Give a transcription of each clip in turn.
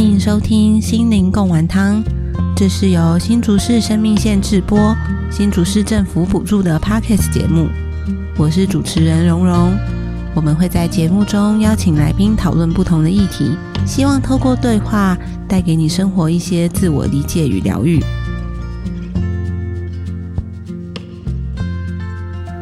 欢迎收听心灵共玩汤，这是由新竹市生命线制播、新竹市政府补助的 Podcast 节目。我是主持人蓉蓉，我们会在节目中邀请来宾讨论不同的议题，希望透过对话带给你生活一些自我理解与疗愈。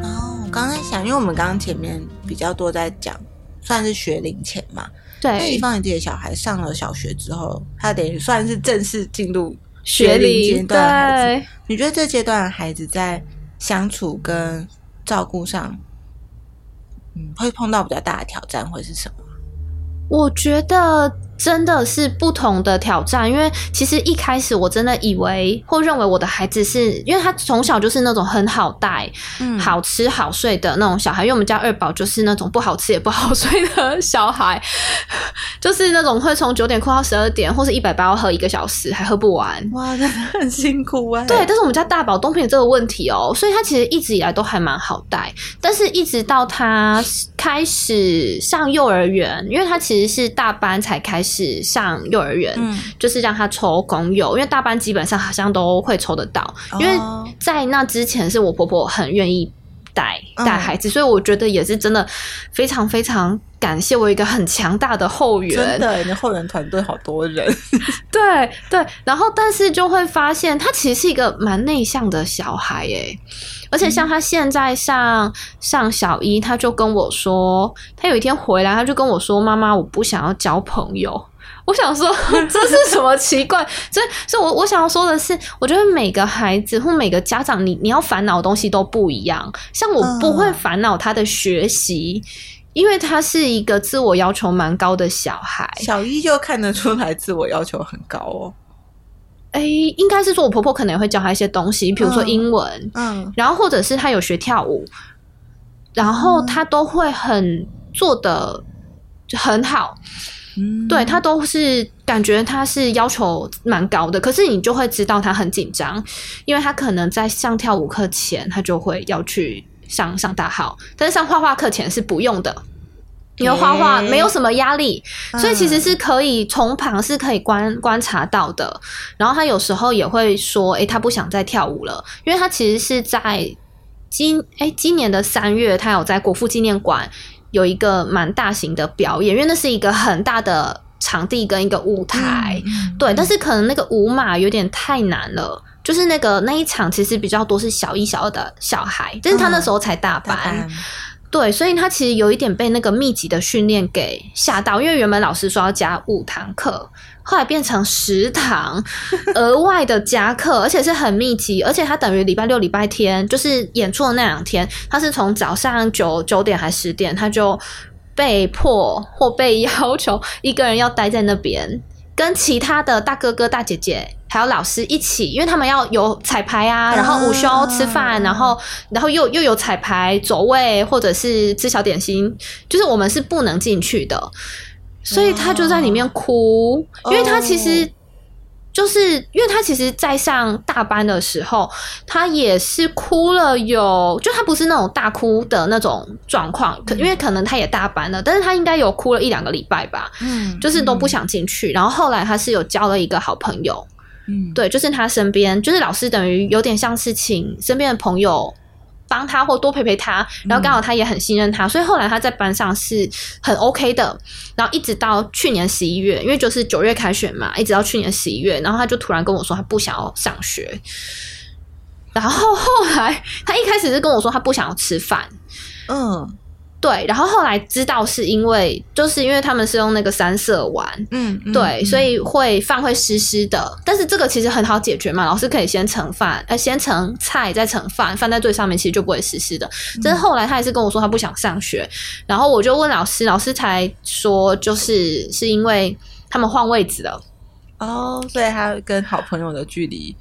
然后我刚才想，因为我们刚刚前面比较多在讲，算是学龄前嘛。那对以，方你自己的小孩上了小学之后，他等于算是正式进入学龄阶段的孩子。你觉得这阶段的孩子在相处跟照顾上，嗯，会碰到比较大的挑战会是什么？我觉得真的是不同的挑战，因为其实一开始我真的以为或认为我的孩子是因为他从小就是那种很好带、嗯好吃好睡的那种小孩，因为我们家二宝就是那种不好吃也不好睡的小孩，就是那种会从九点哭到十二点，或是一百八要喝一个小时还喝不完。哇，真的很辛苦哎、对，但是我们家大宝都没有这个问题哦，所以他其实一直以来都还蛮好带。但是一直到他开始上幼儿园，因为他其实是大班才开始上幼儿园，嗯，就是让他抽公幼，因为大班基本上好像都会抽得到。因为哦在那之前是我婆婆很愿意带嗯。带孩子，所以我觉得也是真的非常非常感谢我一个很强大的后援，真的，你的后援团队好多人，对对，然后但是就会发现他其实是一个蛮内向的小孩诶，而且像他现在上上小一，他就跟我说，他有一天回来，他就跟我说：“妈妈，我不想要交朋友。”我想说 这是什么奇怪？所以，所以我我想要说的是，我觉得每个孩子或每个家长，你你要烦恼的东西都不一样。像我不会嗯烦恼他的学习，因为他是一个自我要求蛮高的小孩。小一就看得出来自我要求很高哦。哎、应该是说我婆婆可能也会教他一些东西，比如说嗯英文，嗯然后或者是他有学跳舞，然后他都会很做的很好，嗯，对他都是感觉他是要求蛮高的，可是你就会知道他很紧张，因为他可能在上跳舞课前，他就会要去上上大号，但是上画画课前是不用的。因为画画没有什么压力，所以其实嗯是可以从旁是可以观观察到的。然后他有时候也会说，诶，他不想再跳舞了，因为他其实是在今诶今年的三月，他有在国父纪念馆有一个蛮大型的表演，因为那是一个很大的场地跟一个舞台，嗯对，但是可能那个舞码有点太难了。就是那个那一场其实比较多是小一、小二的小孩，但是他那时候才大班，大班。对，所以他其实有一点被那个密集的训练给吓到，因为原本老师说要加五堂课，后来变成食堂 额外的加课，而且是很密集，而且他等于礼拜六、礼拜天就是演出的那两天，他是从早上九九点还十点，他就被迫或被要求 一个人要待在那边，跟其他的大哥哥、大姐姐。还有老师一起，因为他们要有彩排啊，然后午休吃饭，然后然后又又有彩排走位，或者是吃小点心，就是我们是不能进去的，所以他就在里面哭，因为他其实就是因为他其实，在上大班的时候，他也是哭了有，就他不是那种大哭的那种状况，可因为可能他也大班了，但是他应该有哭了一两个礼拜吧，嗯。就是都不想进去，然后后来他是有交了一个好朋友，嗯，对，就是他身边，就是老师等于有点像是请身边的朋友帮他或多陪陪他，然后刚好他也很信任他，所以后来他在班上是很 OK 的。然后一直到去年十一月，因为就是九月开学嘛，一直到去年十一月，然后他就突然跟我说他不想要上学。然后后来他一开始是跟我说他不想要吃饭，嗯对，然后后来知道是因为就是因为他们是用那个三色丸，嗯，嗯对，嗯所以会饭会湿湿的，但是这个其实很好解决嘛，老师可以先盛饭，呃，先盛菜再盛饭，饭在最上面，其实就不会湿湿的。但是后来他还是跟我说他不想上学，然后我就问老师，老师才说就是是因为他们换位置了。哦，所以他跟好朋友的距离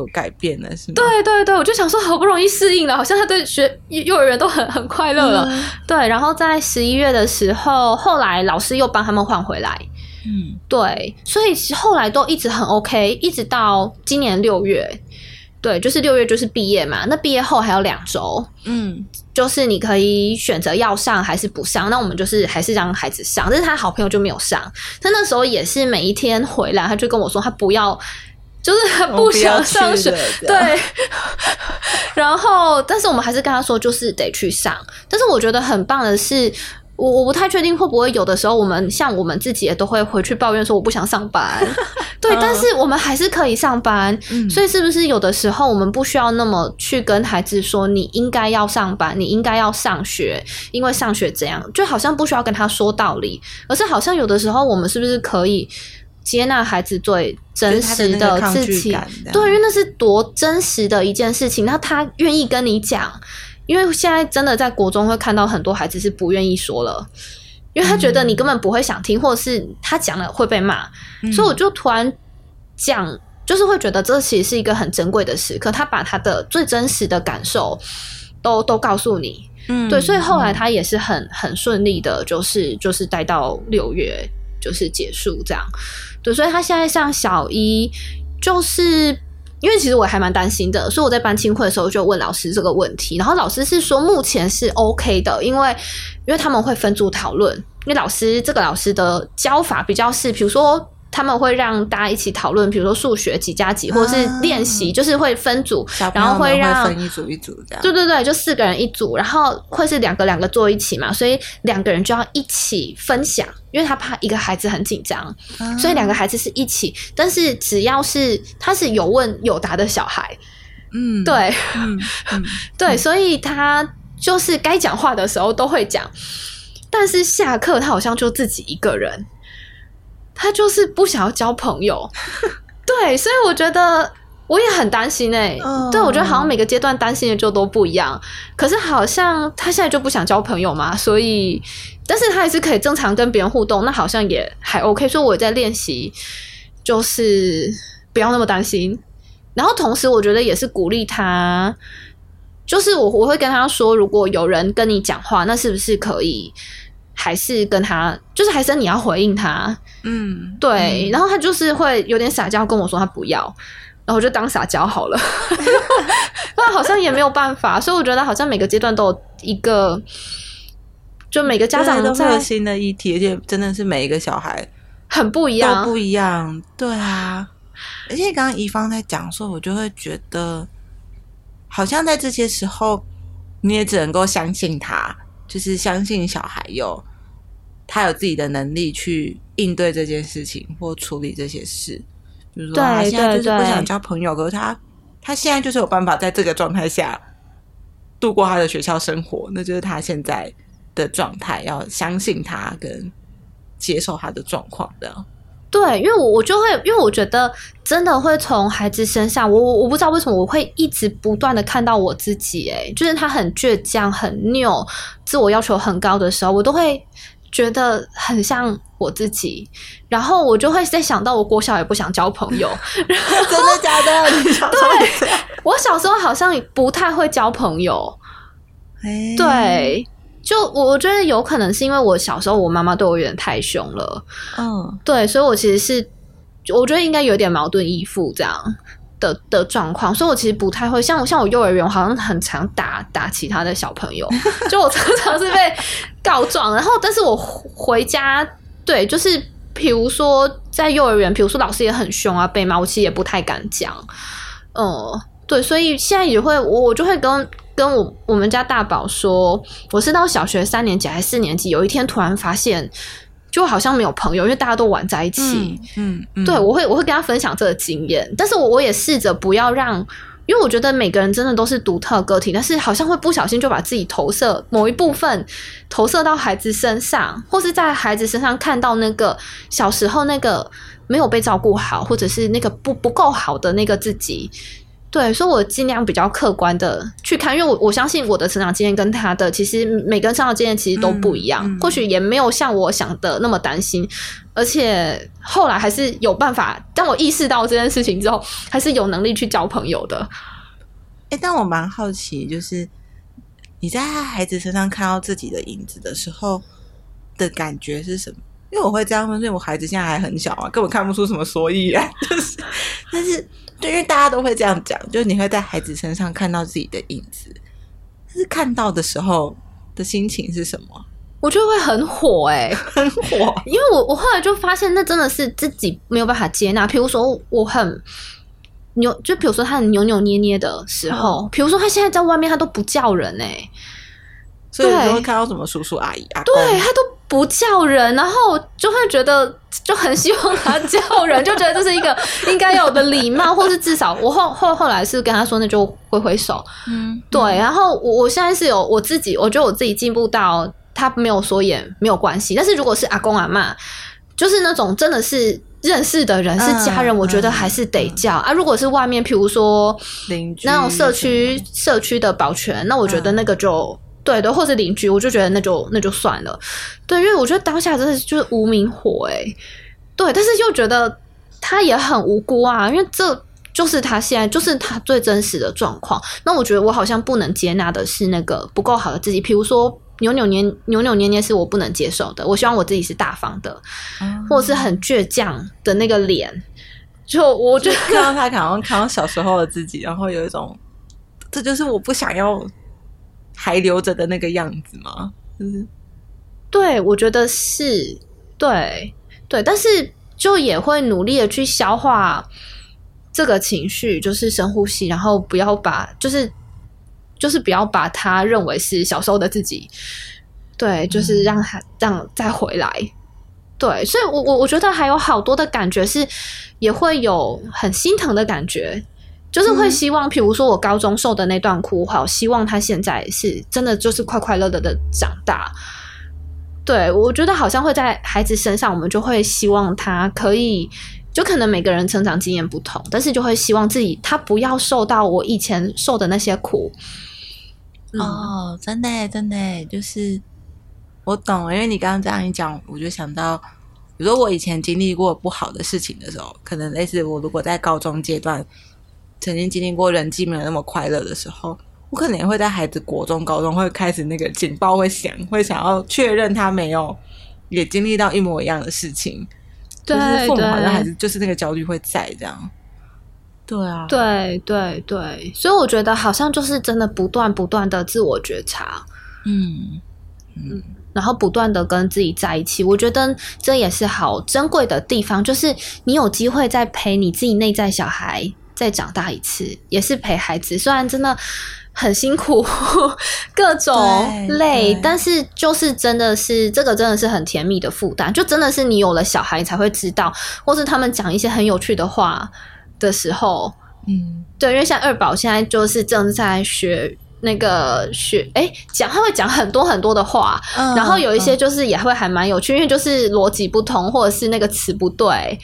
有改变了，是吗？对对对，我就想说好不容易适应了，好像他对学幼幼儿园都很很快乐了。嗯对，然后在十一月的时候，后来老师又帮他们换回来。嗯对，所以后来都一直很 OK，一直到今年六月，对，就是六月就是毕业嘛，那毕业后还有两周，嗯，就是你可以选择要上还是不上。那我们就是还是让孩子上，但是他好朋友就没有上。他那时候也是每一天回来，他就跟我说他不要，就是他不想上学，对。然后，但是我们还是跟他说，就是得去上。但是我觉得很棒的是。我我不太确定会不会有的时候，我们像我们自己也都会回去抱怨说我不想上班，对，但是我们还是可以上班，所以是不是有的时候我们不需要那么去跟孩子说你应该要上班，你应该要上学，因为上学怎样，就好像不需要跟他说道理，而是好像有的时候我们是不是可以接纳孩子最真实的自己？对，因为那是多真实的一件事情，那他愿意跟你讲。因为现在真的在国中会看到很多孩子是不愿意说了，因为他觉得你根本不会想听，或者是他讲了会被骂，所以我就突然讲，就是会觉得这其实是一个很珍贵的时刻，他把他的最真实的感受都都告诉你，嗯，对，所以后来他也是很很顺利的，就是就是待到六月就是结束这样，对，所以他现在上小一就是。因为其实我还蛮担心的，所以我在班青会的时候就问老师这个问题，然后老师是说目前是 OK 的，因为因为他们会分组讨论，因为老师这个老师的教法比较是，比如说。他们会让大家一起讨论，比如说数学几加几，或者是练习，就是会分组，然后会让分一组一组这样。对对对，就四个人一组，然后会是两个两个坐一起嘛，所以两个人就要一起分享，因为他怕一个孩子很紧张，所以两个孩子是一起。但是只要是他是有问有答的小孩，嗯，对，嗯 对，所以他就是该讲话的时候都会讲，但是下课他好像就自己一个人。他就是不想要交朋友，对，所以我觉得我也很担心哎。对，我觉得好像每个阶段担心的就都不一样。可是好像他现在就不想交朋友嘛，所以，但是他还是可以正常跟别人互动，那好像也还 OK。所以我在练习，就是不要那么担心。然后同时，我觉得也是鼓励他，就是我我会跟他说，如果有人跟你讲话，那是不是可以？还是跟他，就是还是你要回应他，嗯，对，然后他就是会有点撒娇跟我说他不要，然后我就当撒娇好了，那好像也没有办法，所以我觉得好像每个阶段都有一个，就每个家长都有新的议题，而且真的是每一个小孩很不一样，都不一样，对啊，而且刚刚怡芳在讲说，我就会觉得，好像在这些时候，你也只能够相信他。就是相信小孩有他有自己的能力去应对这件事情或处理这些事，比如说他现在就是不想交朋友，可是他他现在就是有办法在这个状态下度过他的学校生活，那就是他现在的状态。要相信他跟接受他的状况的。对，因为我我就会，因为我觉得真的会从孩子身上，我我我不知道为什么我会一直不断的看到我自己，哎，就是他很倔强、很拗，自我要求很高的时候，我都会觉得很像我自己，然后我就会在想到我国小也不想交朋友，真的假的？对，我小时候好像不太会交朋友，对。就我我觉得有可能是因为我小时候我妈妈对我有点太凶了，嗯，对，所以我其实是我觉得应该有点矛盾依附这样的的状况，所以我其实不太会像像我幼儿园好像很常打打其他的小朋友，就我常常是被告状，然后但是我回家对，就是比如说在幼儿园，比如说老师也很凶啊，被骂，我其实也不太敢讲，嗯，对，所以现在也会我我就会跟。跟我我们家大宝说，我是到小学三年级还是四年级，有一天突然发现，就好像没有朋友，因为大家都玩在一起。嗯，对，我会我会跟他分享这个经验，但是我我也试着不要让，因为我觉得每个人真的都是独特个体，但是好像会不小心就把自己投射某一部分投射到孩子身上，或是在孩子身上看到那个小时候那个没有被照顾好，或者是那个不不够好的那个自己。对，所以我尽量比较客观的去看，因为我我相信我的成长经验跟他的其实每个人成长经验其实都不一样，或许也没有像我想的那么担心，而且后来还是有办法。当我意识到这件事情之后，还是有能力去交朋友的。哎，但我蛮好奇，就是你在孩子身上看到自己的影子的时候的感觉是什么？因为我会这样问，因为我孩子现在还很小啊，根本看不出什么所以然。就是，但是，对，因为大家都会这样讲，就是你会在孩子身上看到自己的影子。但是看到的时候的心情是什么？我觉得会很火，哎，很火。因为我我后来就发现，那真的是自己没有办法接纳。比如说，我很扭，就比如说他很扭扭捏捏的时候，比如说他现在在外面，他都不叫人，哎。所以你会看到什么叔叔阿姨啊？对他都不叫人，然后就会觉得就很希望他叫人，就觉得这是一个 应该有的礼貌，或是至少我后后后来是跟他说，那就挥挥手。嗯，对。然后我我现在是有我自己，我觉得我自己进步到他没有说也没有关系。但是如果是阿公阿妈，就是那种真的是认识的人是家人，我觉得还是得叫啊。如果是外面，譬如说邻居那种社区社区的保全，那我觉得那个就。对对，或者邻居，我就觉得那就那就算了。对，因为我觉得当下真的就是无名火哎。对，但是又觉得他也很无辜啊，因为这就是他现在就是他最真实的状况。那我觉得我好像不能接纳的是那个不够好的自己，比如说扭扭捏扭扭捏捏是我不能接受的。我希望我自己是大方的，或者是很倔强的那个脸。就我觉得看到他，可能看到小时候的自己，然后有一种，这就是我不想要。还留着的那个样子吗？嗯，对，我觉得是对，对，但是就也会努力的去消化这个情绪，就是深呼吸，然后不要把，就是就是不要把他认为是小时候的自己，对，就是让他让再回来，对，所以我我我觉得还有好多的感觉是也会有很心疼的感觉。就是会希望，譬如说我高中受的那段苦，好希望他现在是真的就是快快乐乐的长大。对我觉得好像会在孩子身上，我们就会希望他可以，就可能每个人成长经验不同，但是就会希望自己他不要受到我以前受的那些苦。哦，真的真的，就是我懂，因为你刚刚这样一讲，我就想到，比如说我以前经历过不好的事情的时候，可能类似我如果在高中阶段。曾经经历过人际没有那么快乐的时候，我可能也会在孩子国中、高中会开始那个警报会响，会想要确认他没有也经历到一模一样的事情。对，父母好像还是就是那个焦虑会在这样。对啊，对对对，所以我觉得好像就是真的不断不断的自我觉察，嗯嗯，然后不断的跟自己在一起，我觉得这也是好珍贵的地方，就是你有机会在陪你自己内在小孩。再长大一次，也是陪孩子，虽然真的很辛苦，各种累，但是就是真的是这个真的是很甜蜜的负担，就真的是你有了小孩才会知道，或是他们讲一些很有趣的话的时候，嗯，对，因为像二宝现在就是正在学那个学，哎，讲他会讲很多很多的话，然后有一些就是也会还蛮有趣，因为就是逻辑不同，或者是那个词不对。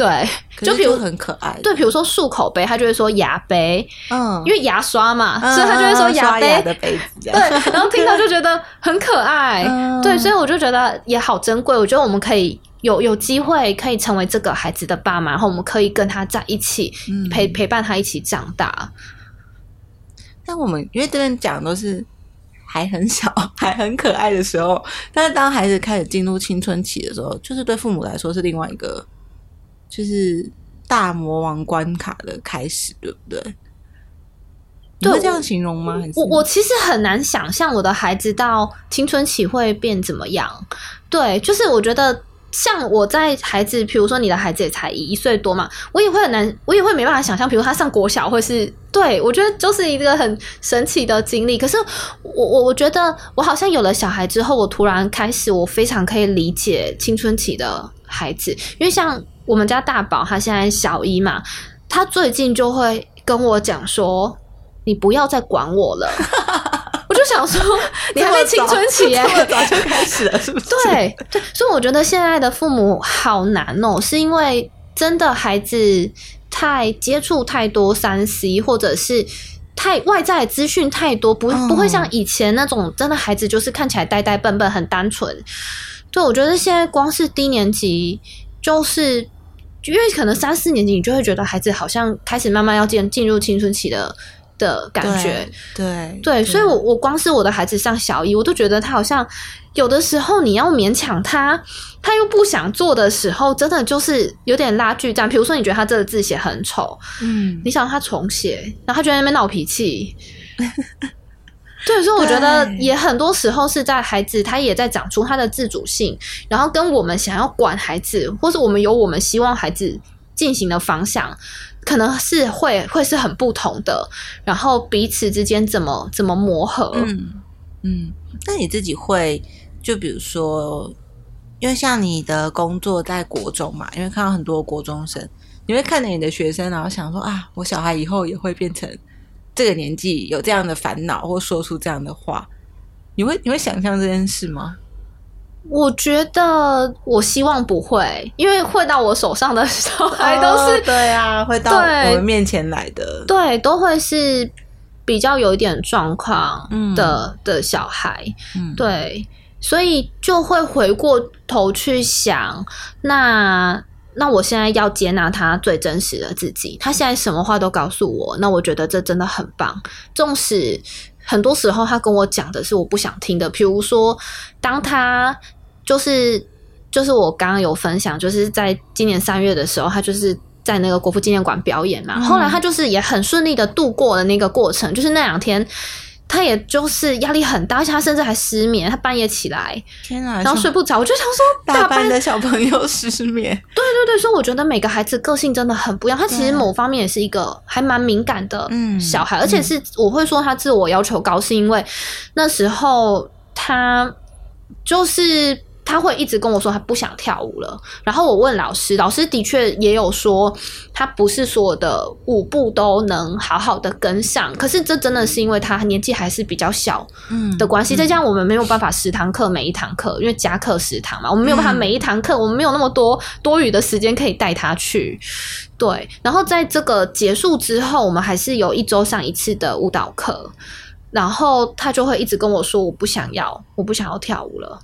对，就比如很可爱。对，比如说漱口杯，他就会说牙杯，嗯，因为牙刷嘛，所以他就会说牙杯的杯子。对，然后听到就觉得很可爱。对，所以我就觉得也好珍贵。我觉得我们可以有有机会可以成为这个孩子的爸妈，然后我们可以跟他在一起陪陪伴他一起长大。但我们因为这边讲都是还很小、还很可爱的时候，但是当孩子开始进入青春期的时候，就是对父母来说是另外一个。就是大魔王关卡的开始，对不对？你会这样形容吗？我我其实很难想象我的孩子到青春期会变怎么样。对，就是我觉得像我在孩子，比如说你的孩子也才一岁多嘛，我也会很难，我也会没办法想象，比如他上国小会是对我觉得就是一个很神奇的经历。可是我我我觉得我好像有了小孩之后，我突然开始，我非常可以理解青春期的孩子，因为像。我们家大宝他现在小一嘛，他最近就会跟我讲说：“你不要再管我了。” 我就想说：“你还没青春期哎，早就开始了，是不是？”对对，所以我觉得现在的父母好难哦，是因为真的孩子太接触太多三 C，或者是太外在资讯太多，不不会像以前那种真的孩子就是看起来呆呆笨笨很单纯。对，我觉得现在光是低年级就是。因为可能三四年级，你就会觉得孩子好像开始慢慢要进进入青春期的的感觉。对对，所以，我我光是我的孩子上小一，我都觉得他好像有的时候你要勉强他，他又不想做的时候，真的就是有点拉锯战。比如说，你觉得他这个字写很丑，嗯，你想他重写，然后他就在那边闹脾气。对，所以我觉得也很多时候是在孩子他也在长出他的自主性，然后跟我们想要管孩子，或是我们有我们希望孩子进行的方向，可能是会会是很不同的，然后彼此之间怎么怎么磨合，嗯嗯，那你自己会就比如说，因为像你的工作在国中嘛，因为看到很多国中生，你会看着你的学生，然后想说啊，我小孩以后也会变成这个年纪有这样的烦恼，或说出这样的话，你会你会想象这件事吗？我觉得我希望不会，因为会到我手上的小孩都是、哦对啊，会到我们面前来的，对，都会是比较有一点状况嗯。的、的小孩，嗯，对，所以就会回过头去想，那那我现在要接纳他最真实的自己，他现在什么话都告诉我，那我觉得这真的很棒。纵使很多时候他跟我讲的是我不想听的，比如说当他就是就是我刚刚有分享，就是在今年三月的时候，他就是。在那个国父纪念馆表演嘛，嗯后来他就是也很顺利的度过了那个过程，就是那两天，他也就是压力很大，而且他甚至还失眠，他半夜起来，天啊，然后睡不着，我就想说大班班的小朋友失眠，对对对，所以我觉得每个孩子个性真的很不一样。他其实某方面也是一个还蛮敏感的嗯小孩，而且是我会说他自我要求高，是因为那时候他就是。他会一直跟我说他不想跳舞了，然后我问老师，老师的确也有说他不是所有的舞步都能好好的跟上，可是这真的是因为他年纪还是比较小，嗯的关系，再加上我们没有办法十堂课每一堂课，因为加课十堂嘛，我们没有办法嗯每一堂课，我们没有那么多多余的时间可以带他去。对，然后在这个结束之后，我们还是有一周上一次的舞蹈课，然后他就会一直跟我说：“我不想要，我不想要跳舞了。”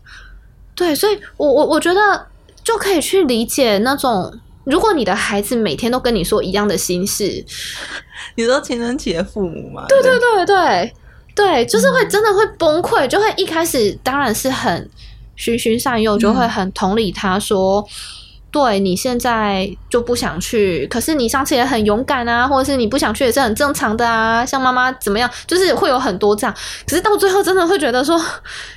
对，所以我我我觉得就可以去理解那种，如果你的孩子每天都跟你说一样的心事，你说青春期的父母嘛？对对对对对，就是会真的会崩溃，就会一开始当然是很循循善诱，就会很同理他说。对你现在就不想去，可是你上次也很勇敢啊，或者是你不想去也是很正常的啊。像妈妈怎么样，就是会有很多这样。可是到最后真的会觉得说，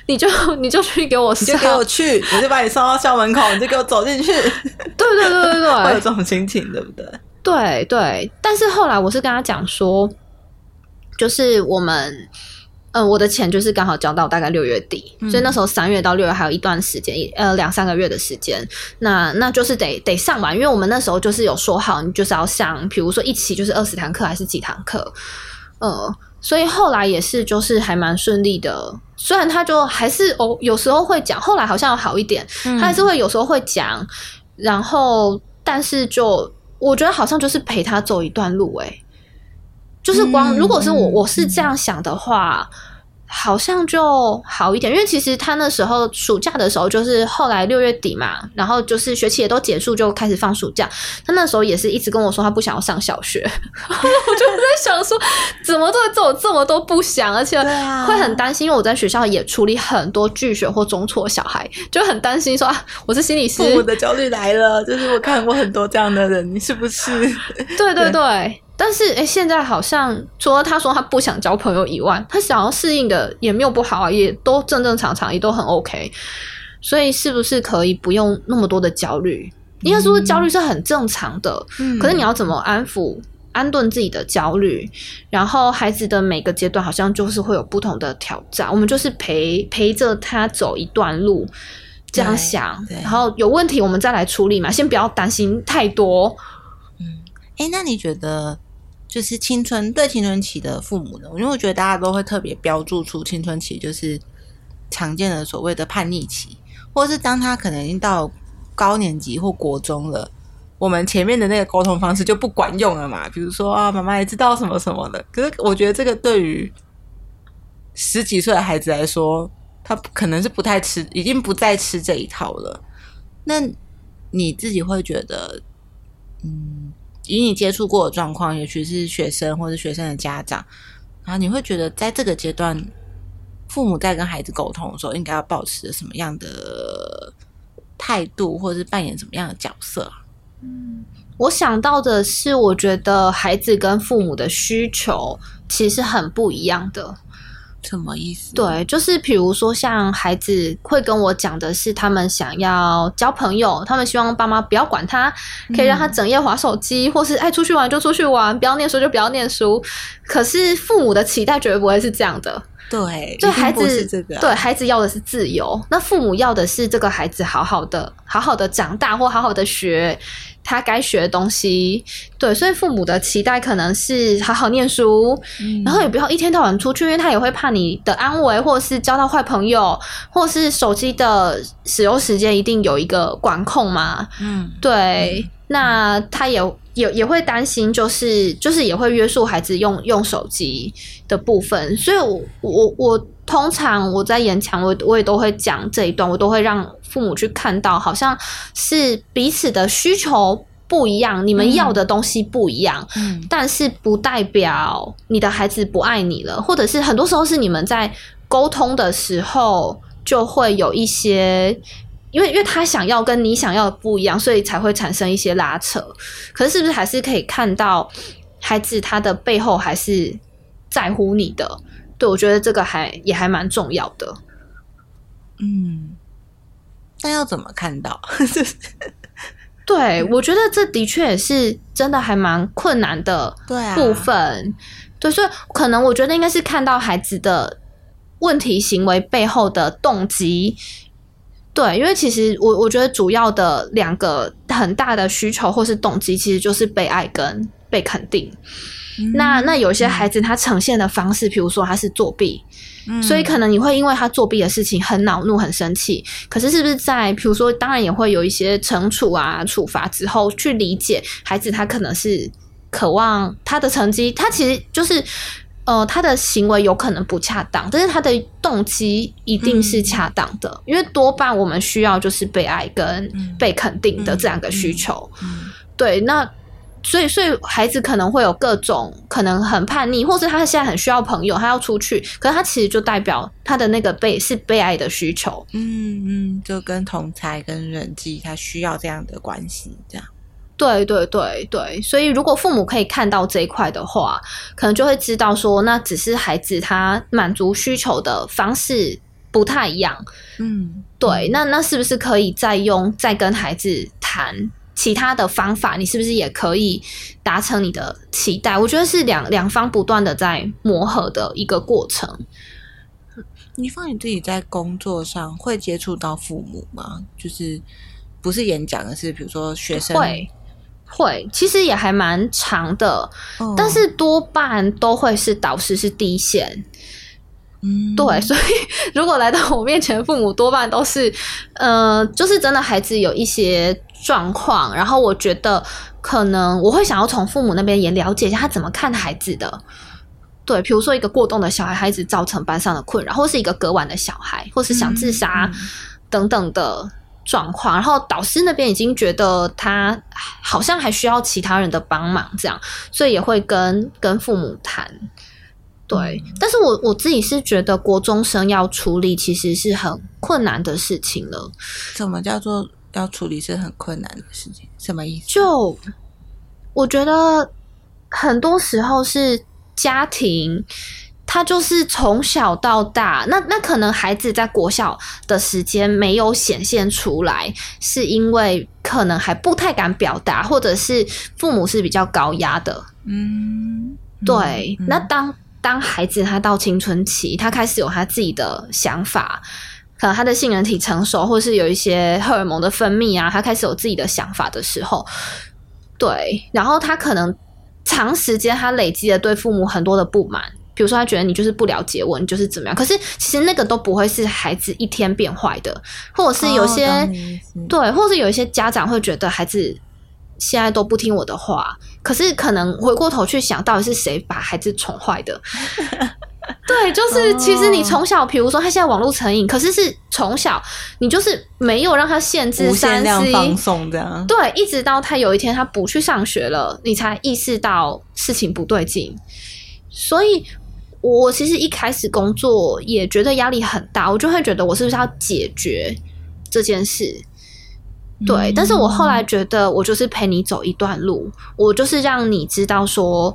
你就你就去给我上，你就给我去，我就把你送到校门口，你就给我走进去，对对对对对，会有这种心情，对不对？对对，但是后来我是跟他讲说，就是我们，嗯、我的钱就是刚好交到大概六月底，所以那时候三月到六月还有一段时间，呃，两三个月的时间，那那就是得得上完，因为我们那时候就是有说好，你就是要上，比如说一期就是二十堂课还是几堂课，呃，所以后来也是就是还蛮顺利的，虽然他就还是哦有时候会讲，后来好像有好一点，他还是会有时候会讲，然后但是就我觉得好像就是陪他走一段路、欸，诶，就是光、嗯如果是我嗯我是这样想的话。好像就好一点，因为其实他那时候暑假的时候，就是后来六月底嘛，然后就是学期也都结束，就开始放暑假。他那时候也是一直跟我说他不想要上小学，我就在想说，怎么都会这这么多不想，而且会很担心，因为我在学校也处理很多拒学或中辍小孩，就很担心说啊，我是心理师，父母的焦虑来了，就是我看过很多这样的人，你是不是？对 对对，但是哎，现在好像除了他说他不想交朋友以外，他想要适应的也没有不好啊，也都正正常常，也都很 OK。所以是不是可以不用那么多的焦虑？应该说焦虑是很正常的，嗯可是你要怎么安抚、安顿自己的焦虑？然后孩子的每个阶段好像就是会有不同的挑战，我们就是陪陪着他走一段路。这样想，对然后有问题我们再来处理嘛，先不要担心太多。嗯哎，那你觉得就是青春对青春期的父母呢？因为我觉得大家都会特别标注出青春期就是常见的所谓的叛逆期，或是当他可能已经到高年级或国中了。我们前面的那个沟通方式就不管用了嘛，比如说啊，妈妈也知道什么什么的。可是我觉得这个对于十几岁的孩子来说，他可能是不太吃，已经不再吃这一套了。那你自己会觉得，嗯，以你接触过的状况，尤其是学生或者学生的家长，然后你会觉得在这个阶段，父母在跟孩子沟通的时候，应该要保持什么样的态度，或者是扮演什么样的角色？我想到的是，我觉得孩子跟父母的需求其实很不一样的。什么意思？对，就是比如说，像孩子会跟我讲的是，他们想要交朋友，他们希望爸妈不要管他，可以让他整夜划手机，或是爱出去玩就出去玩，不要念书就不要念书。可是父母的期待绝对不会是这样的。对，就孩子这个，对孩子要的是自由，那父母要的是这个孩子好好的、好好的长大或好好的学他该学的东西。对，所以父母的期待可能是好好念书，然后也不要一天到晚出去，因为他也会怕你的安危，或者是交到坏朋友，或是手机的使用时间一定有一个管控嘛。嗯，对，那他也。也也会担心，就是就是也会约束孩子用用手机的部分，所以，我我我通常我在演讲，我我也都会讲这一段，我都会让父母去看到，好像是彼此的需求不一样，你们要的东西不一样，嗯，但是不代表你的孩子不爱你了，或者是很多时候是你们在沟通的时候就会有一些。因为，因为他想要跟你想要的不一样，所以才会产生一些拉扯。可是，是不是还是可以看到孩子他的背后还是在乎你的？对我觉得这个还也还蛮重要的。嗯，但要怎么看到？对我觉得这的确也是真的还蛮困难的部分。对，所以可能我觉得应该是看到孩子的问题行为背后的动机。对，因为其实我我觉得主要的两个很大的需求或是动机，其实就是被爱跟被肯定。那那有些孩子他呈现的方式，比如说他是作弊，所以可能你会因为他作弊的事情很恼怒、很生气。可是是不是在比如说，当然也会有一些惩处啊、处罚之后，去理解孩子他可能是渴望他的成绩，他其实就是。呃，他的行为有可能不恰当，但是他的动机一定是恰当的，因为多半我们需要就是被爱跟被肯定的这两个需求。对，那所以所以孩子可能会有各种可能很叛逆，或是他现在很需要朋友，他要出去，可是他其实就代表他的那个被是被爱的需求。嗯嗯，就跟同才跟人际，他需要这样的关系，这样。对对对对，所以如果父母可以看到这一块的话，可能就会知道说，那只是孩子他满足需求的方式不太一样。嗯，对，那那是不是可以再用再跟孩子谈其他的方法？你是不是也可以达成你的期待？我觉得是两两方不断的在磨合的一个过程。你放你自己在工作上会接触到父母吗？就是不是演讲，而是比如说学生会。会，其实也还蛮长的，但是多半都会是导师是第一线。嗯，对，所以如果来到我面前父母，多半都是，呃，就是真的孩子有一些状况，然后我觉得可能我会想要从父母那边也了解一下他怎么看孩子的。对，比如说一个过动的小孩，孩子造成班上的困扰，或是一个隔晚的小孩，或是想自杀等等的。状况，然后导师那边已经觉得他好像还需要其他人的帮忙，这样，所以也会跟跟父母谈。对，但是我我自己是觉得国中生要处理其实是很困难的事情了。什么叫做要处理是很困难的事情？什么意思？就我觉得很多时候是家庭。他就是从小到大，那那可能孩子在国小的时间没有显现出来，是因为可能还不太敢表达，或者是父母是比较高压的。嗯，对。那当当孩子他到青春期，他开始有他自己的想法，可能他的性人体成熟，或是有一些荷尔蒙的分泌啊，他开始有自己的想法的时候，对。然后他可能长时间他累积了对父母很多的不满。比如说，他觉得你就是不了解我，你就是怎么样？可是其实那个都不会是孩子一天变坏的，或者是有些对，或者是有一些家长会觉得孩子现在都不听我的话，可是可能回过头去想到底是谁把孩子宠坏的？对，就是其实你从小，比如说他现在网络成瘾，可是是从小你就是没有让他限制三量 C，放送这样。对，一直到他有一天他不去上学了，你才意识到事情不对劲。所以，我其实一开始工作也觉得压力很大，我就会觉得我是不是要解决这件事？对，但是我后来觉得，我就是陪你走一段路，我就是让你知道说，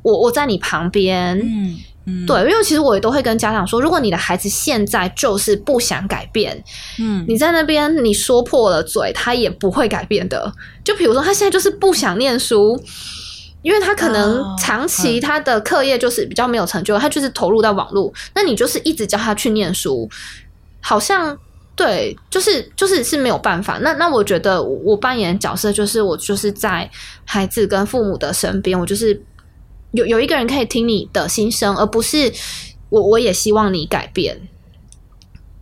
我我在你旁边，嗯嗯，对，因为其实我也都会跟家长说，如果你的孩子现在就是不想改变，嗯，你在那边你说破了嘴，他也不会改变的。就比如说，他现在就是不想念书，因为他可能哦长期他的课业就是比较没有成就，他就是投入到网络，那你就是一直教他去念书，好像对，就是就是是没有办法。那那我觉得我我扮演角色就是我就是在孩子跟父母的身边，我就是有有一个人可以听你的心声，而不是我我也希望你改变。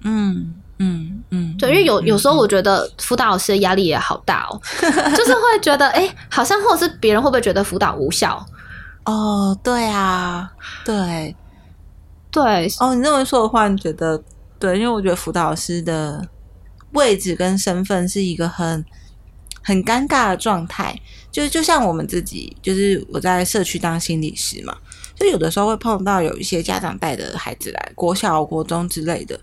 嗯嗯嗯，对，因为有嗯有时候我觉得辅导老师的压力也好大哦，就是会觉得，哎、好像或者是别人会不会觉得辅导无效？哦，对啊，对，对，哦，你这么说的话，你觉得对？因为我觉得辅导师的位置跟身份是一个很很尴尬的状态，就就像我们自己，就是我在社区当心理师嘛，就有的时候会碰到有一些家长带的孩子来，国小、国中之类的，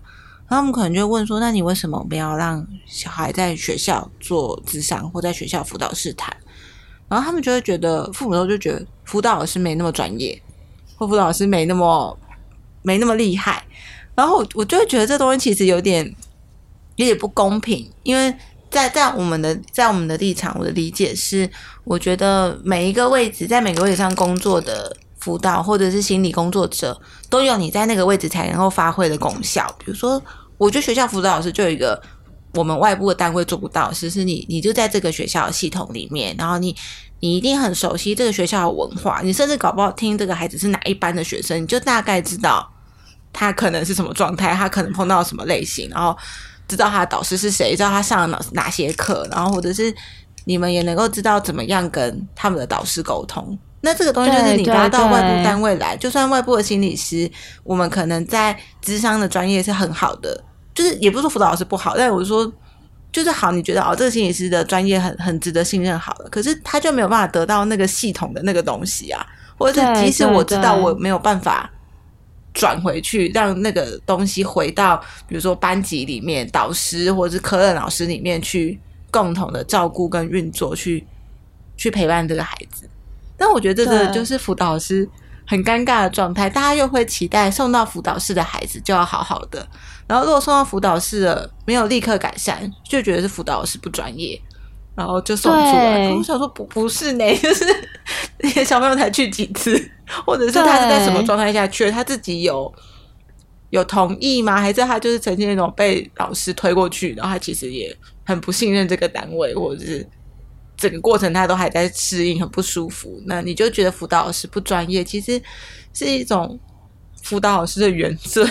他们可能就问说：“那你为什么不要让小孩在学校做智商，或在学校辅导室谈？”然后他们就会觉得，父母都就觉得辅导老师没那么专业，或辅导老师没那么没那么厉害。然后我就会觉得这东西其实有点有点不公平，因为在在我们的在我们的立场，我的理解是，我觉得每一个位置在每个位置上工作的辅导或者是心理工作者，都有你在那个位置才能够发挥的功效。比如说，我觉得学校辅导老师就有一个我们外部的单位做不到的事，是你你就在这个学校系统里面，然后你你一定很熟悉这个学校的文化，你甚至搞不好听这个孩子是哪一班的学生，你就大概知道他可能是什么状态，他可能碰到什么类型，然后知道他的导师是谁，知道他上了哪哪些课，然后或者是你们也能够知道怎么样跟他们的导师沟通。那这个东西就是你拉到外部单位来，就算外部的心理师，我们可能在智商的专业是很好的，就是也不是说辅导老师不好，但我是说就是好，你觉得哦，这个心理师的专业很很值得信任，好了，可是他就没有办法得到那个系统的那个东西啊，或者即使我知道我没有办法转回去，让那个东西回到比如说班级里面，导师或者是科任老师里面去共同的照顾跟运作，去去陪伴这个孩子。但我觉得这个就是辅导师很尴尬的状态，大家又会期待送到辅导室的孩子就要好好的，然后如果送到辅导室了没有立刻改善，就觉得是辅导老师不专业，然后就送出来。我想说不不是呢，就是那些小朋友才去几次，或者是他是在什么状态下去了，他自己有有同意吗？还是他就是曾经那种被老师推过去，然后他其实也很不信任这个单位，或者是整个过程他都还在适应，很不舒服。那你就觉得辅导老师不专业，其实是一种辅导老师的原罪。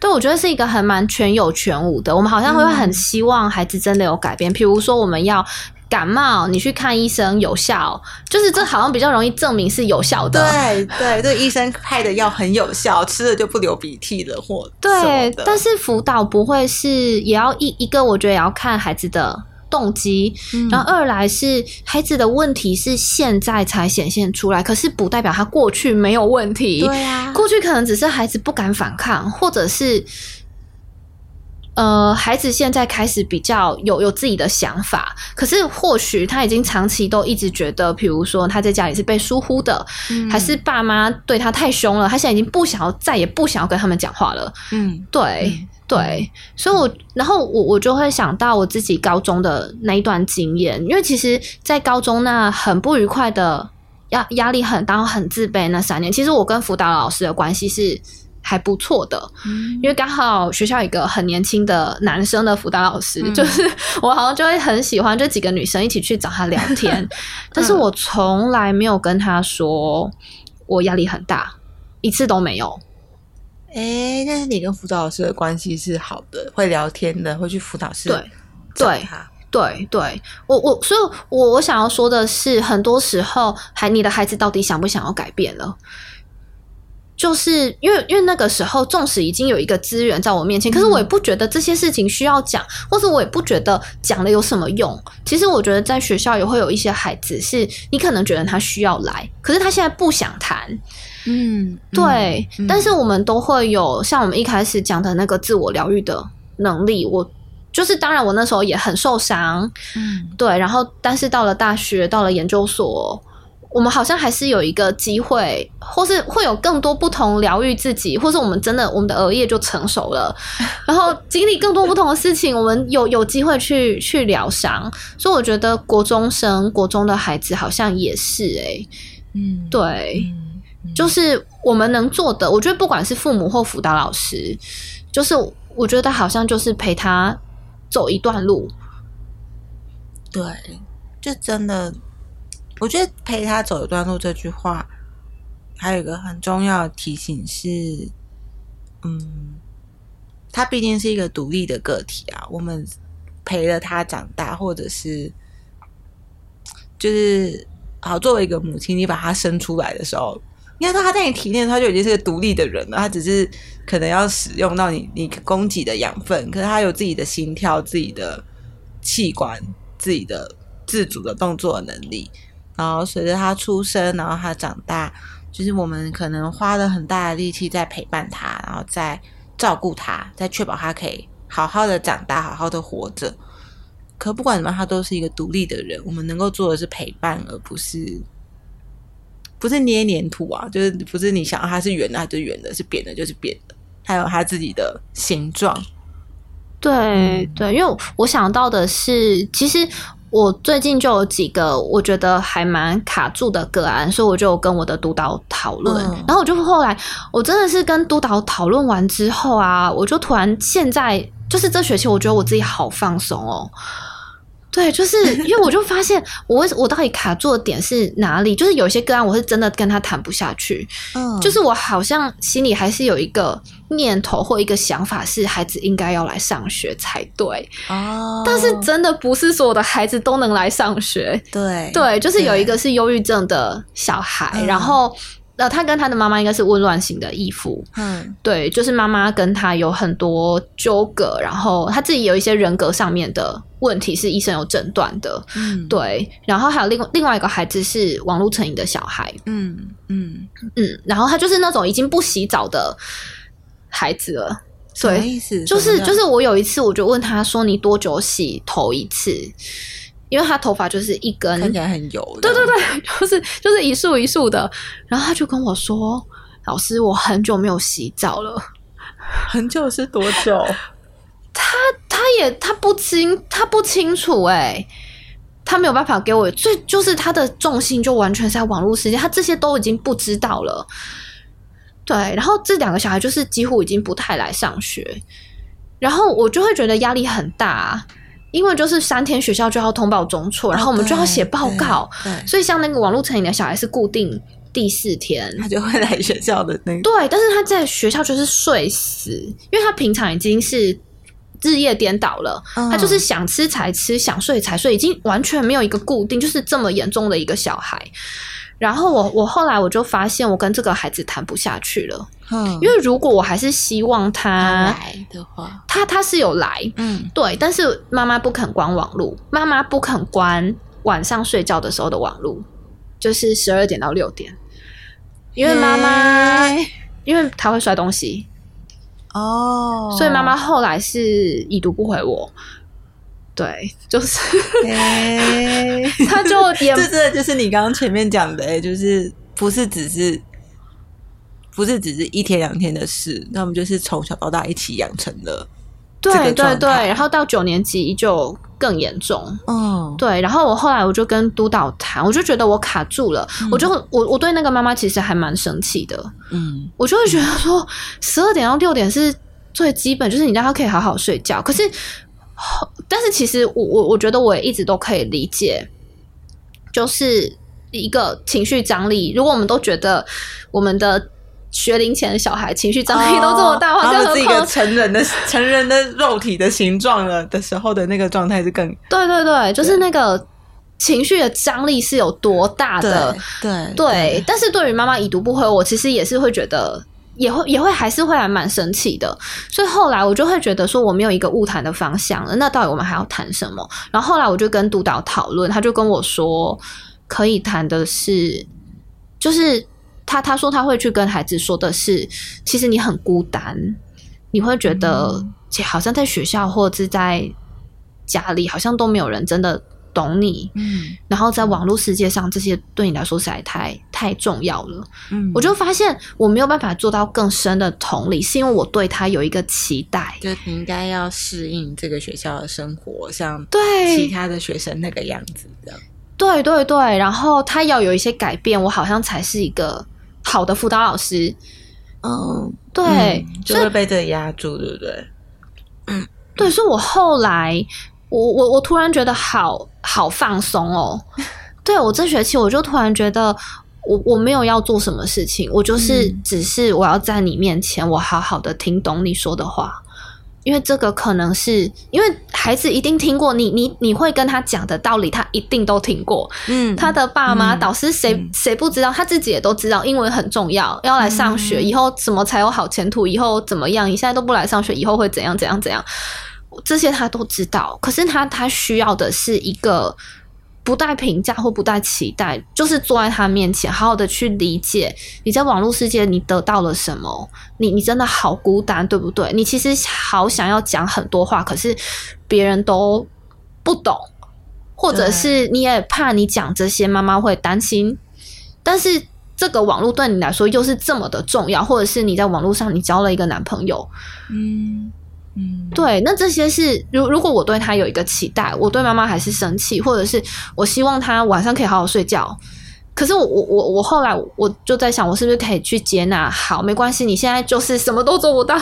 对，我觉得是一个很蛮全有全无的。我们好像会很希望孩子真的有改变，比如说我们要感冒，你去看医生有效，就是这好像比较容易证明是有效的。对对，这医生开的药很有效，吃了就不流鼻涕了，或什对但是辅导不会是也要一一个，我觉得也要看孩子的动机，嗯然后二来是孩子的问题是现在才显现出来，可是不代表他过去没有问题。对啊，过去可能只是孩子不敢反抗，或者是呃，孩子现在开始比较有有自己的想法，可是或许他已经长期都一直觉得，比如说他在家里是被疏忽的，嗯还是爸妈对他太凶了，他现在已经不想要，再也不想要跟他们讲话了。嗯对。嗯对，所以我，然后我我就会想到我自己高中的那一段经验，因为其实，在高中那很不愉快的压压力很大、很自卑那三年，其实我跟辅导老师的关系是还不错的，嗯。因为刚好学校有一个很年轻的男生的辅导老师，嗯。就是我好像就会很喜欢，就几个女生一起去找他聊天，但是我从来没有跟他说我压力很大，一次都没有。哎，但是你跟辅导老师的关系是好的，会聊天的，会去辅导室对对对对，我我所以我，我想要说的是，很多时候，孩你的孩子到底想不想要改变了？就是因为因为那个时候，纵使已经有一个资源在我面前，可是我也不觉得这些事情需要讲，或者我也不觉得讲了有什么用。其实我觉得在学校也会有一些孩子，是你可能觉得他需要来，可是他现在不想谈。嗯，对，嗯但是我们都会有像我们一开始讲的那个自我疗愈的能力。我就是当然，我那时候也很受伤，嗯对，然后但是到了大学，到了研究所，我们好像还是有一个机会，或是会有更多不同疗愈自己，或是我们真的我们的额叶就成熟了，然后经历更多不同的事情，我们有有机会去去疗伤。所以我觉得国中生、国中的孩子好像也是诶、嗯，对。就是我们能做的，我觉得不管是父母或辅导老师，就是我觉得好像就是陪他走一段路。对，就真的，我觉得陪他走一段路这句话，还有一个很重要的提醒是，嗯，他毕竟是一个独立的个体啊，我们陪了他长大，或者是就是好作为一个母亲，你把他生出来的时候。应该说他在你体内，他就已经是个独立的人了。他只是可能要使用到你你供给的养分，可是他有自己的心跳、自己的器官、自己的自主的动作能力。然后随着他出生，然后他长大，就是我们可能花了很大的力气在陪伴他，然后在照顾他，在确保他可以好好的长大，好好的活着。可不管怎么，他都是一个独立的人。我们能够做的是陪伴，而不是不是捏黏土啊，就是不是你想要它是圆的，它就是圆的；是扁的，就是扁的。还有他自己的形状。对对，因为我想到的是，其实我最近就有几个我觉得还蛮卡住的个案，所以我就跟我的督导讨论，嗯然后我就后来我真的是跟督导讨论完之后啊，我就突然现在就是这学期，我觉得我自己好放松哦。对，就是因为我就发现我为我到底卡住的点是哪里？就是有些个案，我是真的跟他谈不下去，嗯就是我好像心里还是有一个念头或一个想法，是孩子应该要来上学才对。哦，但是真的不是所有的孩子都能来上学。对对，就是有一个是忧郁症的小孩，嗯然后呃，他跟他的妈妈应该是混乱型的依附。嗯对，就是妈妈跟他有很多纠葛，然后他自己有一些人格上面的问题是医生有诊断的。嗯对，然后还有另外另外一个孩子是网络成瘾的小孩。嗯嗯，嗯，然后他就是那种已经不洗澡的孩子了。对，就是就是我有一次我就问他说：“你多久洗头一次？”因为他头发就是一根，看起来很油，对对对，就是就是一束一束的。然后他就跟我说：“老师，我很久没有洗澡了。很久是多久？他”他也他不清他不清楚哎、他没有办法给我，最就是他的重心就完全在网络世界，他这些都已经不知道了。对，然后这两个小孩就是几乎已经不太来上学，然后我就会觉得压力很大，因为就是三天学校就要通报中错，然后我们就要写报告，所以像那个网络成瘾的小孩是固定第四天，他就会来学校的那个，对，但是他在学校就是睡死，因为他平常已经是日夜颠倒了，嗯他就是想吃才吃，想睡才睡，已经完全没有一个固定，就是这么严重的一个小孩。然后我我后来我就发现，我跟这个孩子谈不下去了，嗯，因为如果我还是希望他他来的话，他他是有来，嗯。对，但是妈妈不肯关网络，妈妈不肯关晚上睡觉的时候的网络，就是十二点到六点，因为妈妈嘿因为他会摔东西，哦，所以妈妈后来是已读不回我。对，就是嘿，他就也这真的就是你刚刚前面讲的、欸，就是不是只是不是只是一天两天的事，那我们就是从小到大一起养成了，这对对对，然后到九年级就更严重。嗯，对，然后我后来我就跟督导谈，我就觉得我卡住了，我就我我对那个妈妈其实还蛮生气的，嗯。我就会觉得说，十二点到六点是最基本，就是你让他可以好好睡觉。可是，但是其实我我我觉得我也一直都可以理解，就是一个情绪张力。如果我们都觉得我们的学龄前的小孩情绪张力都这么大的话，更何哦他们是一个成人的 成人的肉体的形状了的时候的那个状态是更对对对，就是那个情绪的张力是有多大的。对对，但是对于妈妈已读不回，我其实也是会觉得也会也会还是会还蛮生气的，所以后来我就会觉得说我没有一个误谈的方向了，那到底我们还要谈什么？然后后来我就跟督导讨论，他就跟我说，可以谈的是，就是他他说他会去跟孩子说的是，其实你很孤单，你会觉得好像在学校或者是在家里，好像都没有人真的。懂你，嗯，然后在网络世界上，这些对你来说实在太太重要了，嗯，我就发现我没有办法做到更深的同理，是因为我对他有一个期待，就你应该要适应这个学校的生活，像对。其他的学生那个样子这样，对对对，然后他要有一些改变，我好像才是一个好的辅导老师，嗯，对，就会被这压住，对不对？嗯，对，所以我后来。我我我突然觉得好好放松哦，对我这学期我就突然觉得我我没有要做什么事情，我就是只是我要在你面前，我好好的听懂你说的话，因为这个可能是因为孩子一定听过你你你会跟他讲的道理，他一定都听过，嗯，他的爸妈导师谁谁不知道，他自己也都知道，英文很重要，要来上学，以后怎么才有好前途，以后怎么样？你现在都不来上学，以后会怎样怎样怎样？这些他都知道，可是他他需要的是一个不带评价或不带期待，就是坐在他面前，好好的去理解你在网络世界你得到了什么，你你真的好孤单，对不对？你其实好想要讲很多话，可是别人都不懂，或者是你也怕你讲这些妈妈会担心，但是这个网络对你来说又是这么的重要，或者是你在网络上你交了一个男朋友，嗯。嗯，对，那这些是如如果我对他有一个期待，我对妈妈还是生气，或者是我希望他晚上可以好好睡觉。可是我我我我后来我就在想，我是不是可以去接纳？好，没关系，你现在就是什么都做不到，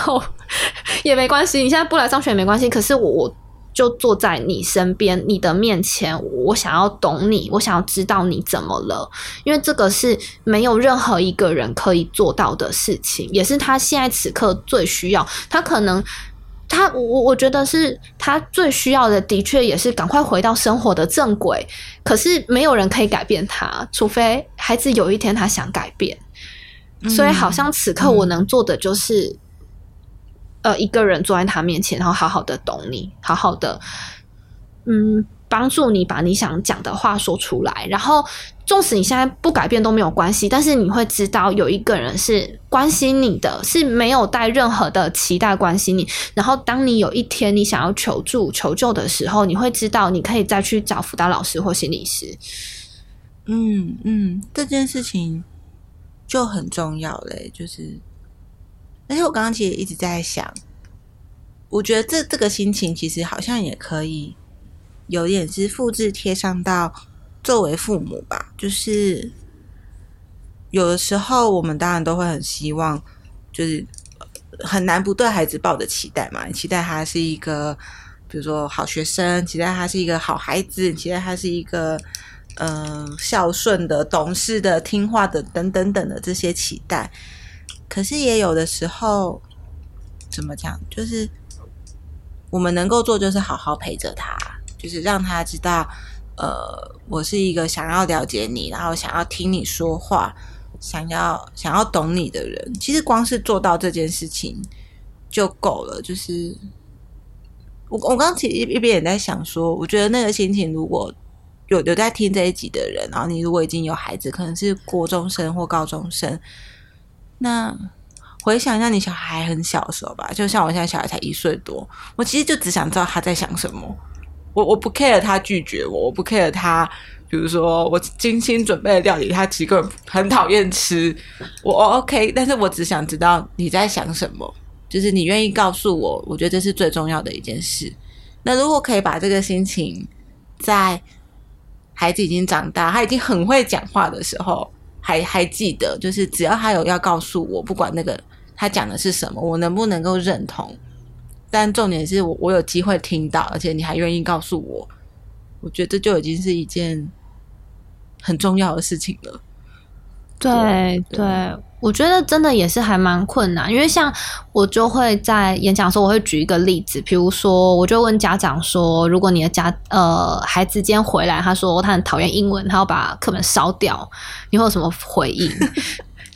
也没关系，你现在不来上学也没关系。可是我我就坐在你身边，你的面前，我想要懂你，我想要知道你怎么了，因为这个是没有任何一个人可以做到的事情，也是他现在此刻最需要。他可能。他我我我觉得是他最需要的，的确也是赶快回到生活的正轨。可是没有人可以改变他，除非孩子有一天他想改变。所以好像此刻我能做的就是，呃，一个人坐在他面前，然后好好的懂你，好好的，嗯。帮助你把你想讲的话说出来，然后纵使你现在不改变都没有关系，但是你会知道有一个人是关心你的，是没有带任何的期待关心你。然后当你有一天你想要求助、求救的时候，你会知道你可以再去找辅导老师或心理师。嗯嗯，这件事情就很重要嘞，就是，而且我刚刚其实一直在想，我觉得这这个心情其实好像也可以。有点是复制贴上到作为父母吧，就是有的时候我们当然都会很希望，就是很难不对孩子抱着期待嘛，期待他是一个比如说好学生，期待他是一个好孩子，期待他是一个嗯孝顺的、懂事的、听话的等等等的这些期待。可是也有的时候怎么讲，就是我们能够做就是好好陪着他。就是让他知道，呃，我是一个想要了解你，然后想要听你说话，想要想要懂你的人。其实光是做到这件事情就够了。就是我我刚其实一边也在想说，我觉得那个心情，如果有有在听这一集的人，然后你如果已经有孩子，可能是国中生或高中生，那回想一下你小孩很小的时候吧，就像我现在小孩才一岁多，我其实就只想知道他在想什么。我我不 care 他拒绝我，我不 care 他，比如说我精心准备的料理，他其实很讨厌吃。我 OK，但是我只想知道你在想什么，就是你愿意告诉我，我觉得这是最重要的一件事。那如果可以把这个心情，在孩子已经长大，他已经很会讲话的时候，还还记得，就是只要他有要告诉我，不管那个他讲的是什么，我能不能够认同。但重点是我我有机会听到，而且你还愿意告诉我，我觉得这就已经是一件很重要的事情了。对对，我觉得真的也是还蛮困难，因为像我就会在演讲的时候，我会举一个例子，比如说，我就问家长说，如果你的家呃孩子今天回来，他说他很讨厌英文，他要把课本烧掉，你会有什么回应？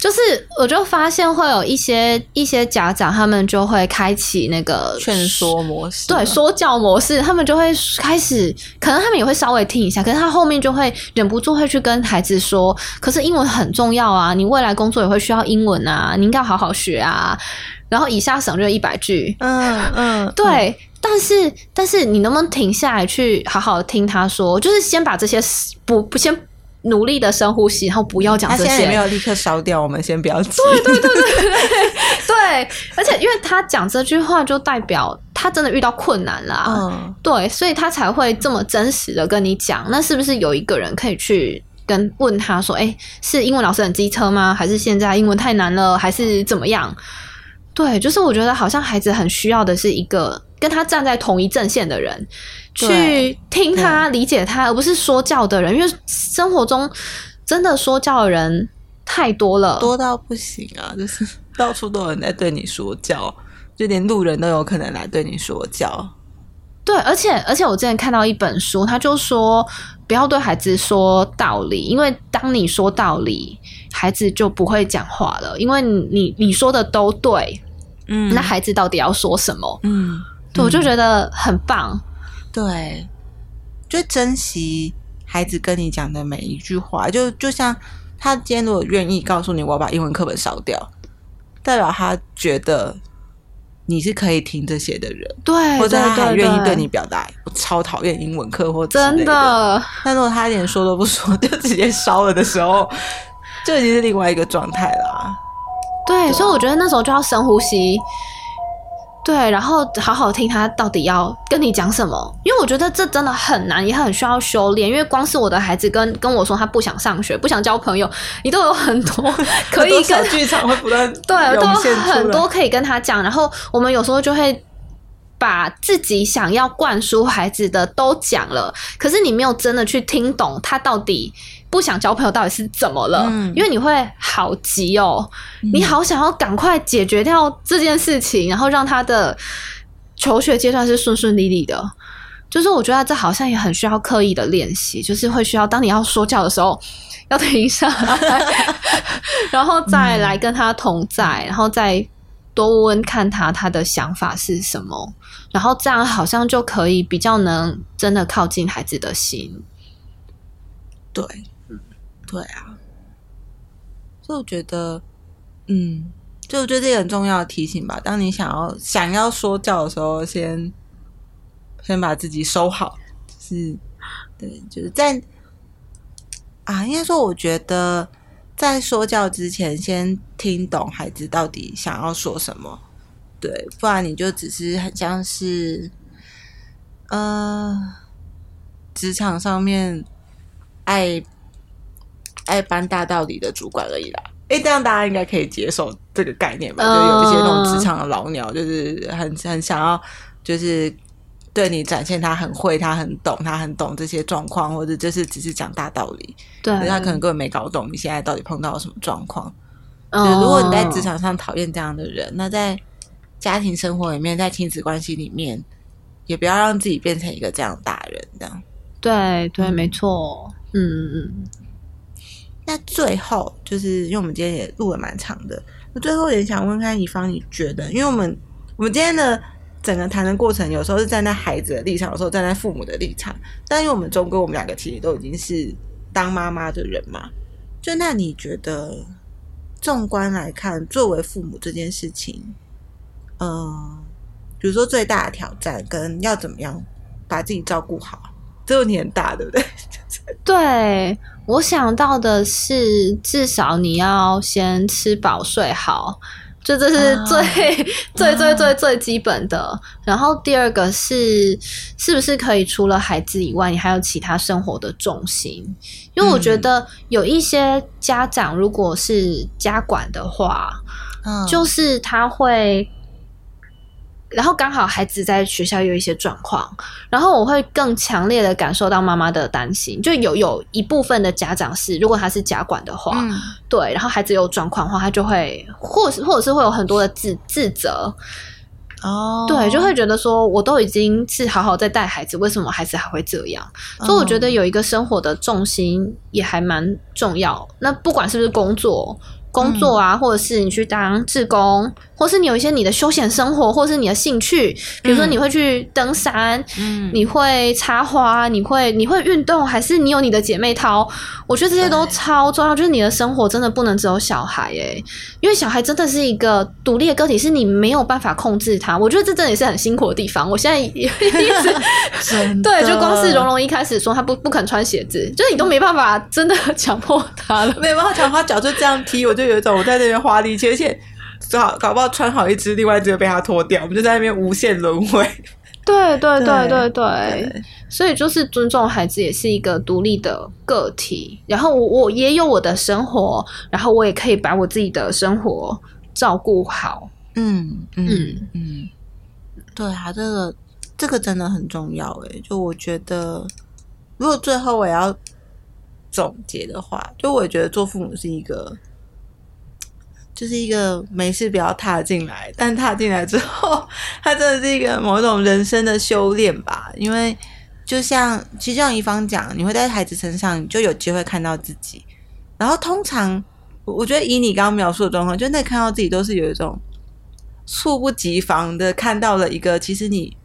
就是我就发现会有一些一些家长，他们就会开启那个劝说模式，对说教模式，他们就会开始，可能他们也会稍微听一下，可是他后面就会忍不住会去跟孩子说，可是英文很重要啊，你未来工作也会需要英文啊，你应该好好学啊。然后以下省略一百句，嗯嗯，对，但是但是你能不能停下来去好好听他说，就是先把这些不不先。努力的深呼吸，然后不要讲这些。他现在没有立刻烧掉，我们先不要急。对对对对对对，而且因为他讲这句话，就代表他真的遇到困难了。嗯，对，所以他才会这么真实的跟你讲。那是不是有一个人可以去跟问他说：“哎，是英文老师很机车吗？还是现在英文太难了？还是怎么样？”对，就是我觉得好像孩子很需要的是一个跟他站在同一阵线的人。去听他理解他，而不是说教的人，因为生活中真的说教的人太多了，多到不行啊！就是 到处都有人在对你说教，就连路人都有可能来对你说教。对，而且而且我之前看到一本书，他就说不要对孩子说道理，因为当你说道理，孩子就不会讲话了，因为你你说的都对，嗯，那孩子到底要说什么？嗯，对，我就觉得很棒。对，就珍惜孩子跟你讲的每一句话，就就像他今天如果愿意告诉你，我要把英文课本烧掉，代表他觉得你是可以听这些的人，对，或者他还愿意对你表达我超讨厌英文课或真的。但如果他连说都不说，就直接烧了的时候，就已经是另外一个状态了。对，所以我觉得那时候就要深呼吸。对，然后好好听他到底要跟你讲什么，因为我觉得这真的很难，也很需要修炼。因为光是我的孩子跟跟我说他不想上学，不想交朋友，你都有很多 可以跟剧场会不断 对，都有很多可以跟他讲。然后我们有时候就会。把自己想要灌输孩子的都讲了，可是你没有真的去听懂他到底不想交朋友到底是怎么了，因为你会好急哦，你好想要赶快解决掉这件事情，然后让他的求学阶段是顺顺利利的。就是我觉得这好像也很需要刻意的练习，就是会需要当你要说教的时候要停下来，然后再来跟他同在，然后再。多问看他他的想法是什么，然后这样好像就可以比较能真的靠近孩子的心。对，对啊。所以我觉得，嗯，就我觉得这个很重要的提醒吧。当你想要想要说教的时候，先先把自己收好。是，对，就是在啊，应该说，我觉得。在说教之前，先听懂孩子到底想要说什么，对，不然你就只是很像是，呃，职场上面爱爱搬大道理的主管而已啦。哎，这样大家应该可以接受这个概念吧？就有一些那种职场的老鸟，就是很很想要，就是。对你展现他很会，他很懂，他很懂这些状况，或者就是只是讲大道理。对，他可能根本没搞懂你现在到底碰到了什么状况。嗯，如果你在职场上讨厌这样的人，那在家庭生活里面，在亲子关系里面，也不要让自己变成一个这样大人。这样，对对，没错。嗯嗯嗯。那最后，就是因为我们今天也录了蛮长的，那最后也想问看乙方，你觉得，因为我们我们今天的。整个谈的过程，有时候是站在孩子的立场，有时候站在父母的立场。但因为我们中哥，我们两个其实都已经是当妈妈的人嘛。就那你觉得，纵观来看，作为父母这件事情，嗯，比如说最大的挑战跟要怎么样把自己照顾好，这问题很大，对不对？对我想到的是，至少你要先吃饱睡好。就这是最最最最最基本的，然后第二个是是不是可以除了孩子以外，你还有其他生活的重心？因为我觉得有一些家长如果是家管的话，嗯，就是他会。然后刚好孩子在学校有一些状况，然后我会更强烈的感受到妈妈的担心。就有有一部分的家长是，如果他是家管的话，对，然后孩子有状况的话，他就会或是或者是会有很多的自自责。哦，对，就会觉得说，我都已经是好好在带孩子，为什么孩子还会这样？所以我觉得有一个生活的重心也还蛮重要。那不管是不是工作。工作啊，或者是你去当志工，或是你有一些你的休闲生活，或是你的兴趣，比如说你会去登山，嗯你会插花，你会你会运动，还是你有你的姐妹淘？我觉得这些都超重要，就是你的生活真的不能只有小孩诶、因为小孩真的是一个独立的个体，是你没有办法控制他。我觉得这真的也是很辛苦的地方。我现在也一直 对，就光是蓉蓉一开始说她不不肯穿鞋子，就是你都没办法真的 强迫她了。没有办法强迫她脚就这样踢，我就有一种我在那边花力气，而且搞搞不好穿好一只，另外一只就被他脱掉，我们就在那边无限轮回。对对对对对对，所以就是尊重孩子也是一个独立的个体，然后我我也有我的生活，然后我也可以把我自己的生活照顾好。嗯嗯嗯嗯，对啊，这个这个真的很重要诶。就我觉得，如果最后我要总结的话，就我也觉得做父母是一个。就是一个没事不要踏进来，但踏进来之后，它真的是一个某种人生的修炼吧。因为就像其实像怡芳讲，你会在孩子身上，你就有机会看到自己。然后通常，我我觉得以你刚刚描述的状况，就那看到自己都是有一种猝不及防的看到了一个其实你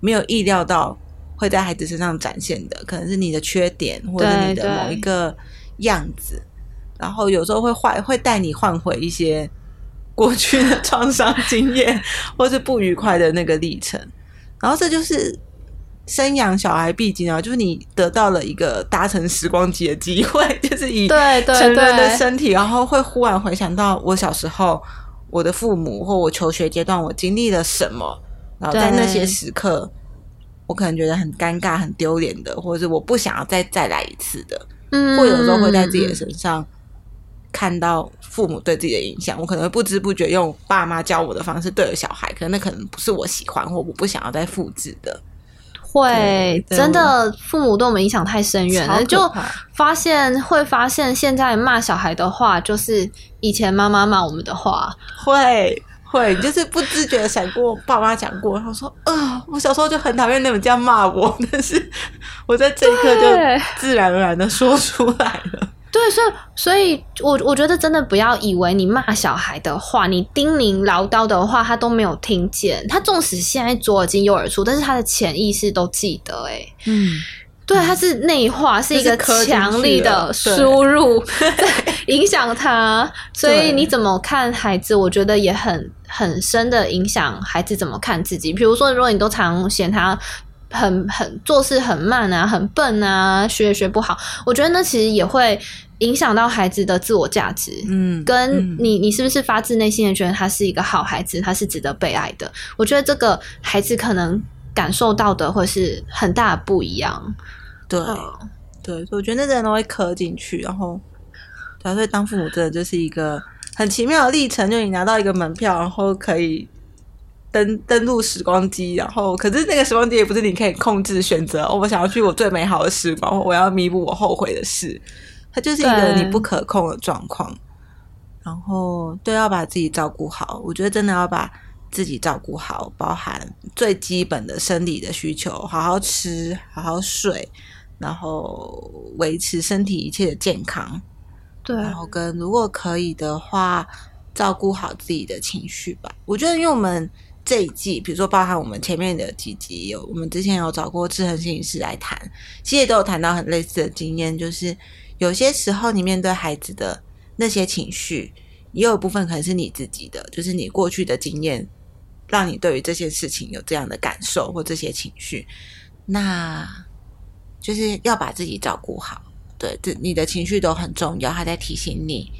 没有意料到会在孩子身上展现的，可能是你的缺点或者你的某一个样子。然后有时候会换，会带你换回一些过去的创伤经验，或是不愉快的那个历程。然后这就是生养小孩必经啊，就是你得到了一个搭乘时光机的机会，就是以对对成人的对身体，然后会忽然回想到我小时候，我的父母或我求学阶段我经历了什么，然后在那些时刻，我可能觉得很尴尬、很丢脸的，或者是我不想要再再来一次的。嗯或有时候会在自己的身上看到父母对自己的影响，我可能会不知不觉用爸妈教我的方式对着小孩，可能那可能不是我喜欢或我不想要再复制的。会真的父母对我们影响太深远了，就发现会发现现在骂小孩的话，就是以前妈妈骂我们的话。会会，就是不自觉的闪过爸妈讲过，然后说啊、我小时候就很讨厌你们这样骂我，但是我在这一刻就自然而然的说出来了。对，所以，所以我我觉得真的不要以为你骂小孩的话，你叮咛唠叨的话，他都没有听见。他纵使现在左耳进右耳出，但是他的潜意识都记得、欸。哎，嗯，对，他是内化，是一个强力的输入，在影响他。所以你怎么看孩子，我觉得也很很深的影响孩子怎么看自己。比如说，如果你都常嫌他。很很做事很慢啊，很笨啊，学也学不好。我觉得那其实也会影响到孩子的自我价值。嗯跟嗯你，你是不是发自内心的觉得他是一个好孩子，他是值得被爱的？我觉得这个孩子可能感受到的会是很大的不一样。对嗯对，所以我觉得那真的都会磕进去，然后，对啊，所以当父母真的就是一个很奇妙的历程，就你拿到一个门票，然后可以登登录时光机，然后可是那个时光机也不是你可以控制选择，哦，我想要去我最美好的时光，我要弥补我后悔的事，它就是一个你不可控的状况。然后，对，要把自己照顾好，我觉得真的要把自己照顾好，包含最基本的生理的需求，好好吃，好好睡，然后维持身体一切的健康，对然后跟如果可以的话，照顾好自己的情绪吧。我觉得，因为我们这一季，比如说包含我们前面的几集有，我们之前有找过志恒心理师来谈，其实也都有谈到很类似的经验，就是有些时候你面对孩子的那些情绪，也有一部分可能是你自己的，就是你过去的经验，让你对于这些事情有这样的感受或这些情绪，那就是要把自己照顾好。对，这你的情绪都很重要，他在提醒你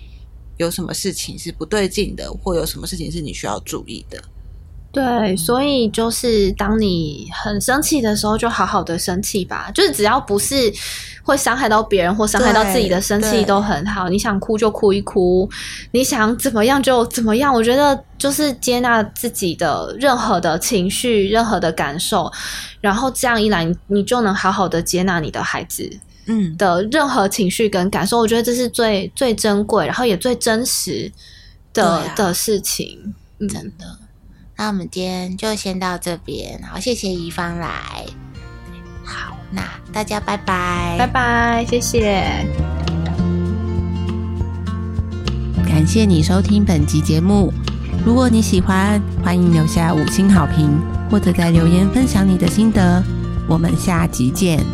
有什么事情是不对劲的，或有什么事情是你需要注意的。对，所以就是当你很生气的时候，就好好的生气吧。就是只要不是会伤害到别人或伤害到自己的生气都很好。你想哭就哭一哭，你想怎么样就怎么样。我觉得就是接纳自己的任何的情绪、任何的感受，然后这样一来，你你就能好好的接纳你的孩子嗯，的任何情绪跟感受。我觉得这是最最珍贵，然后也最真实的、啊的事情。嗯，真的。那我们今天就先到这边，好，谢谢怡芳来。好，那大家拜拜，拜拜，谢谢。感感谢你收听本集节目。如果你喜欢，欢迎留下五星好评，或者在留言分享你的心得。我们下集见。